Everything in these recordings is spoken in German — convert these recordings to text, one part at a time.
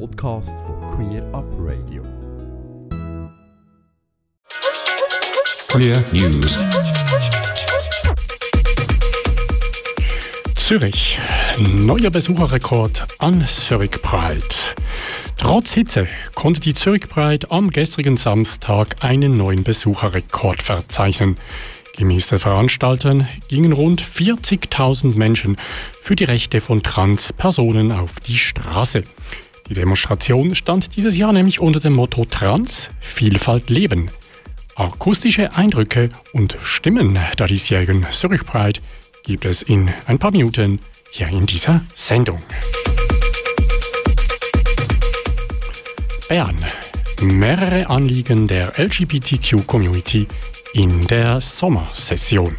Podcast von Queer Up Radio. Queer News. Zürich. Neuer Besucherrekord an Zürich Pride. Trotz Hitze konnte die Zürich Pride am gestrigen Samstag einen neuen Besucherrekord verzeichnen. Gemäß den Veranstaltern gingen rund 40.000 Menschen für die Rechte von Transpersonen auf die Straße. Die Demonstration stand dieses Jahr nämlich unter dem Motto Trans Vielfalt leben. Akustische Eindrücke und Stimmen der diesjährigen Zurich Pride gibt es in ein paar Minuten hier in dieser Sendung. Bern. Mehrere Anliegen der LGBTQ-Community in der Sommersession.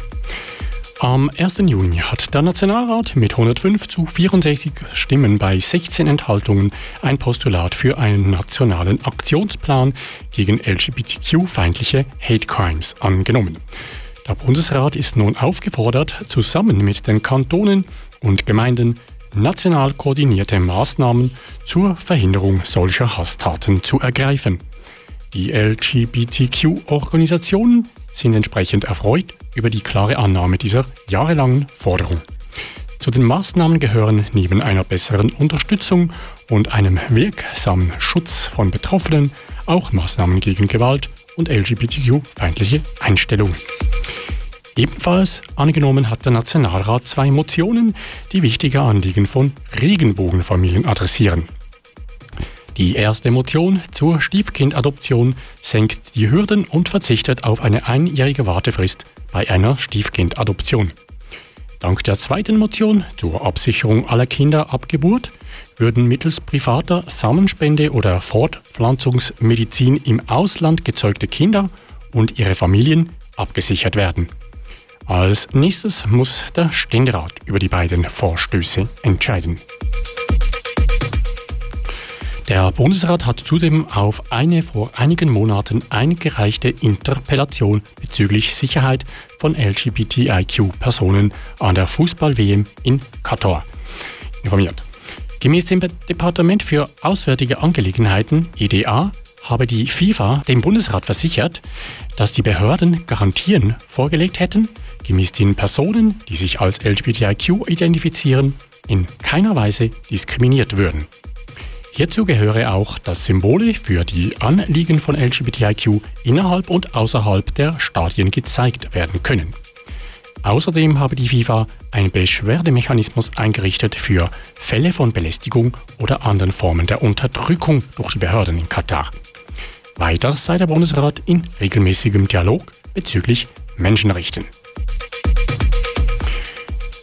Am 1. Juni hat der Nationalrat mit 105 zu 64 Stimmen bei 16 Enthaltungen ein Postulat für einen nationalen Aktionsplan gegen LGBTQ-feindliche Hate Crimes angenommen. Der Bundesrat ist nun aufgefordert, zusammen mit den Kantonen und Gemeinden national koordinierte Maßnahmen zur Verhinderung solcher Hasstaten zu ergreifen. Die LGBTQ-Organisationen sind entsprechend erfreut über die klare Annahme dieser jahrelangen Forderung. Zu den Maßnahmen gehören neben einer besseren Unterstützung und einem wirksamen Schutz von Betroffenen auch Maßnahmen gegen Gewalt und LGBTQ-feindliche Einstellungen. Ebenfalls angenommen hat der Nationalrat zwei Motionen, die wichtige Anliegen von Regenbogenfamilien adressieren. Die erste Motion zur Stiefkindadoption senkt die Hürden und verzichtet auf eine einjährige Wartefrist bei einer Stiefkindadoption. Dank der zweiten Motion zur Absicherung aller Kinder ab Geburt würden mittels privater Samenspende oder Fortpflanzungsmedizin im Ausland gezeugte Kinder und ihre Familien abgesichert werden. Als nächstes muss der Ständerat über die beiden Vorstöße entscheiden. Der Bundesrat hat zudem auf eine vor einigen Monaten eingereichte Interpellation bezüglich Sicherheit von LGBTIQ-Personen an der Fußball-WM in Katar informiert. Gemäß dem Departement für Auswärtige Angelegenheiten EDA habe die FIFA dem Bundesrat versichert, dass die Behörden Garantien vorgelegt hätten, gemäß denen Personen, die sich als LGBTIQ identifizieren, in keiner Weise diskriminiert würden. Hierzu gehöre auch, dass Symbole für die Anliegen von LGBTIQ innerhalb und außerhalb der Stadien gezeigt werden können. Außerdem habe die FIFA einen Beschwerdemechanismus eingerichtet für Fälle von Belästigung oder anderen Formen der Unterdrückung durch die Behörden in Katar. Weiter sei der Bundesrat in regelmäßigem Dialog bezüglich Menschenrechten.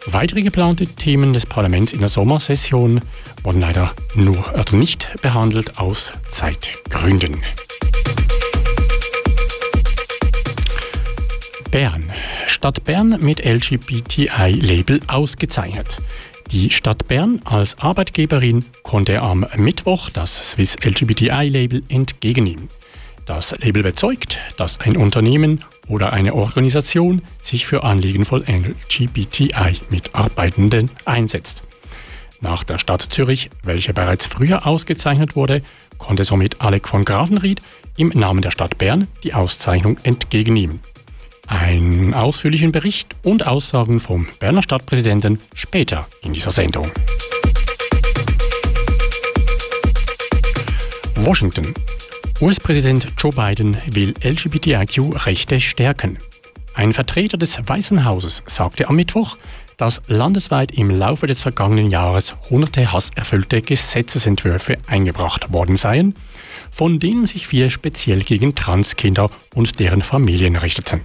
Weitere geplante Themen des Parlaments in der Sommersession wurden leider nur oder nicht behandelt aus Zeitgründen. Bern. Stadt Bern mit LGBTI-Label ausgezeichnet. Die Stadt Bern als Arbeitgeberin konnte am Mittwoch das Swiss LGBTI-Label entgegennehmen. Das Label bezeugt, dass ein Unternehmen oder eine Organisation sich für Anliegen von LGBTI-Mitarbeitenden einsetzt. Nach der Stadt Zürich, welche bereits früher ausgezeichnet wurde, konnte somit Alec von Grafenried im Namen der Stadt Bern die Auszeichnung entgegennehmen. Einen ausführlichen Bericht und Aussagen vom Berner Stadtpräsidenten später in dieser Sendung. Washington. US-Präsident Joe Biden will LGBTIQ-Rechte stärken. Ein Vertreter des Weißen Hauses sagte am Mittwoch, dass landesweit im Laufe des vergangenen Jahres hunderte hasserfüllte Gesetzesentwürfe eingebracht worden seien, von denen sich viele speziell gegen Transkinder und deren Familien richteten.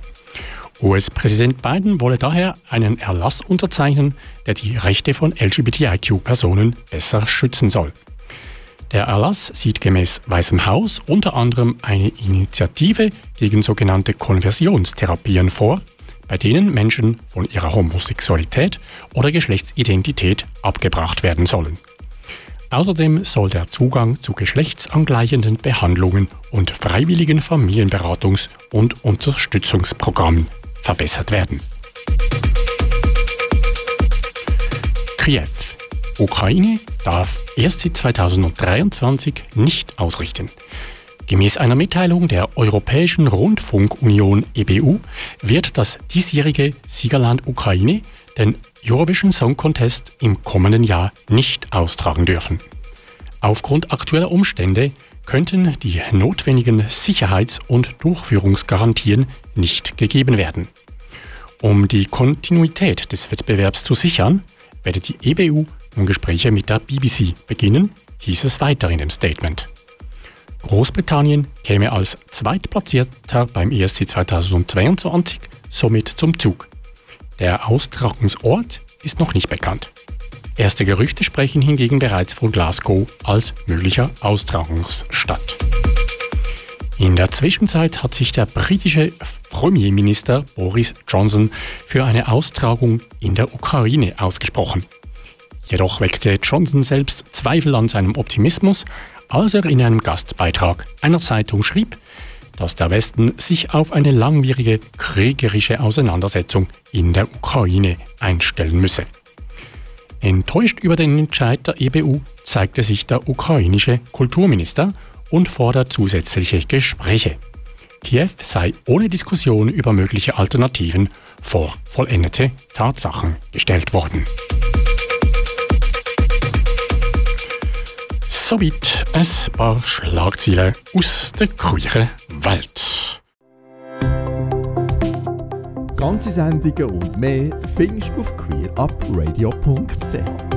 US-Präsident Biden wolle daher einen Erlass unterzeichnen, der die Rechte von LGBTIQ-Personen besser schützen soll. Der Erlass sieht gemäß Weißem Haus unter anderem eine Initiative gegen sogenannte Konversionstherapien vor, bei denen Menschen von ihrer Homosexualität oder Geschlechtsidentität abgebracht werden sollen. Außerdem soll der Zugang zu geschlechtsangleichenden Behandlungen und freiwilligen Familienberatungs- und Unterstützungsprogrammen verbessert werden. Kiew Ukraine, darf erst seit 2023 nicht ausrichten. Gemäß einer Mitteilung der Europäischen Rundfunkunion EBU wird das diesjährige Siegerland Ukraine den Eurovision Song Contest im kommenden Jahr nicht austragen dürfen. Aufgrund aktueller Umstände könnten die notwendigen Sicherheits- und Durchführungsgarantien nicht gegeben werden. Um die Kontinuität des Wettbewerbs zu sichern, werde die EBU nun Gespräche mit der BBC beginnen, hieß es weiter in dem Statement. Großbritannien käme als Zweitplatzierter beim ESC 2022 somit zum Zug. Der Austragungsort ist noch nicht bekannt. Erste Gerüchte sprechen hingegen bereits von Glasgow als möglicher Austragungsstadt. In der Zwischenzeit hat sich der britische Premierminister Boris Johnson für eine Austragung in der Ukraine ausgesprochen. Jedoch weckte Johnson selbst Zweifel an seinem Optimismus, als er in einem Gastbeitrag einer Zeitung schrieb, dass der Westen sich auf eine langwierige kriegerische Auseinandersetzung in der Ukraine einstellen müsse. Enttäuscht über den Entscheid der EBU zeigte sich der ukrainische Kulturminister und fordert zusätzliche Gespräche. Kiew sei ohne Diskussion über mögliche Alternativen vor vollendete Tatsachen gestellt worden. Soweit ein paar Schlagzeilen aus der queeren Welt. Ganze Sendungen und mehr findest du auf queerupradio.ch.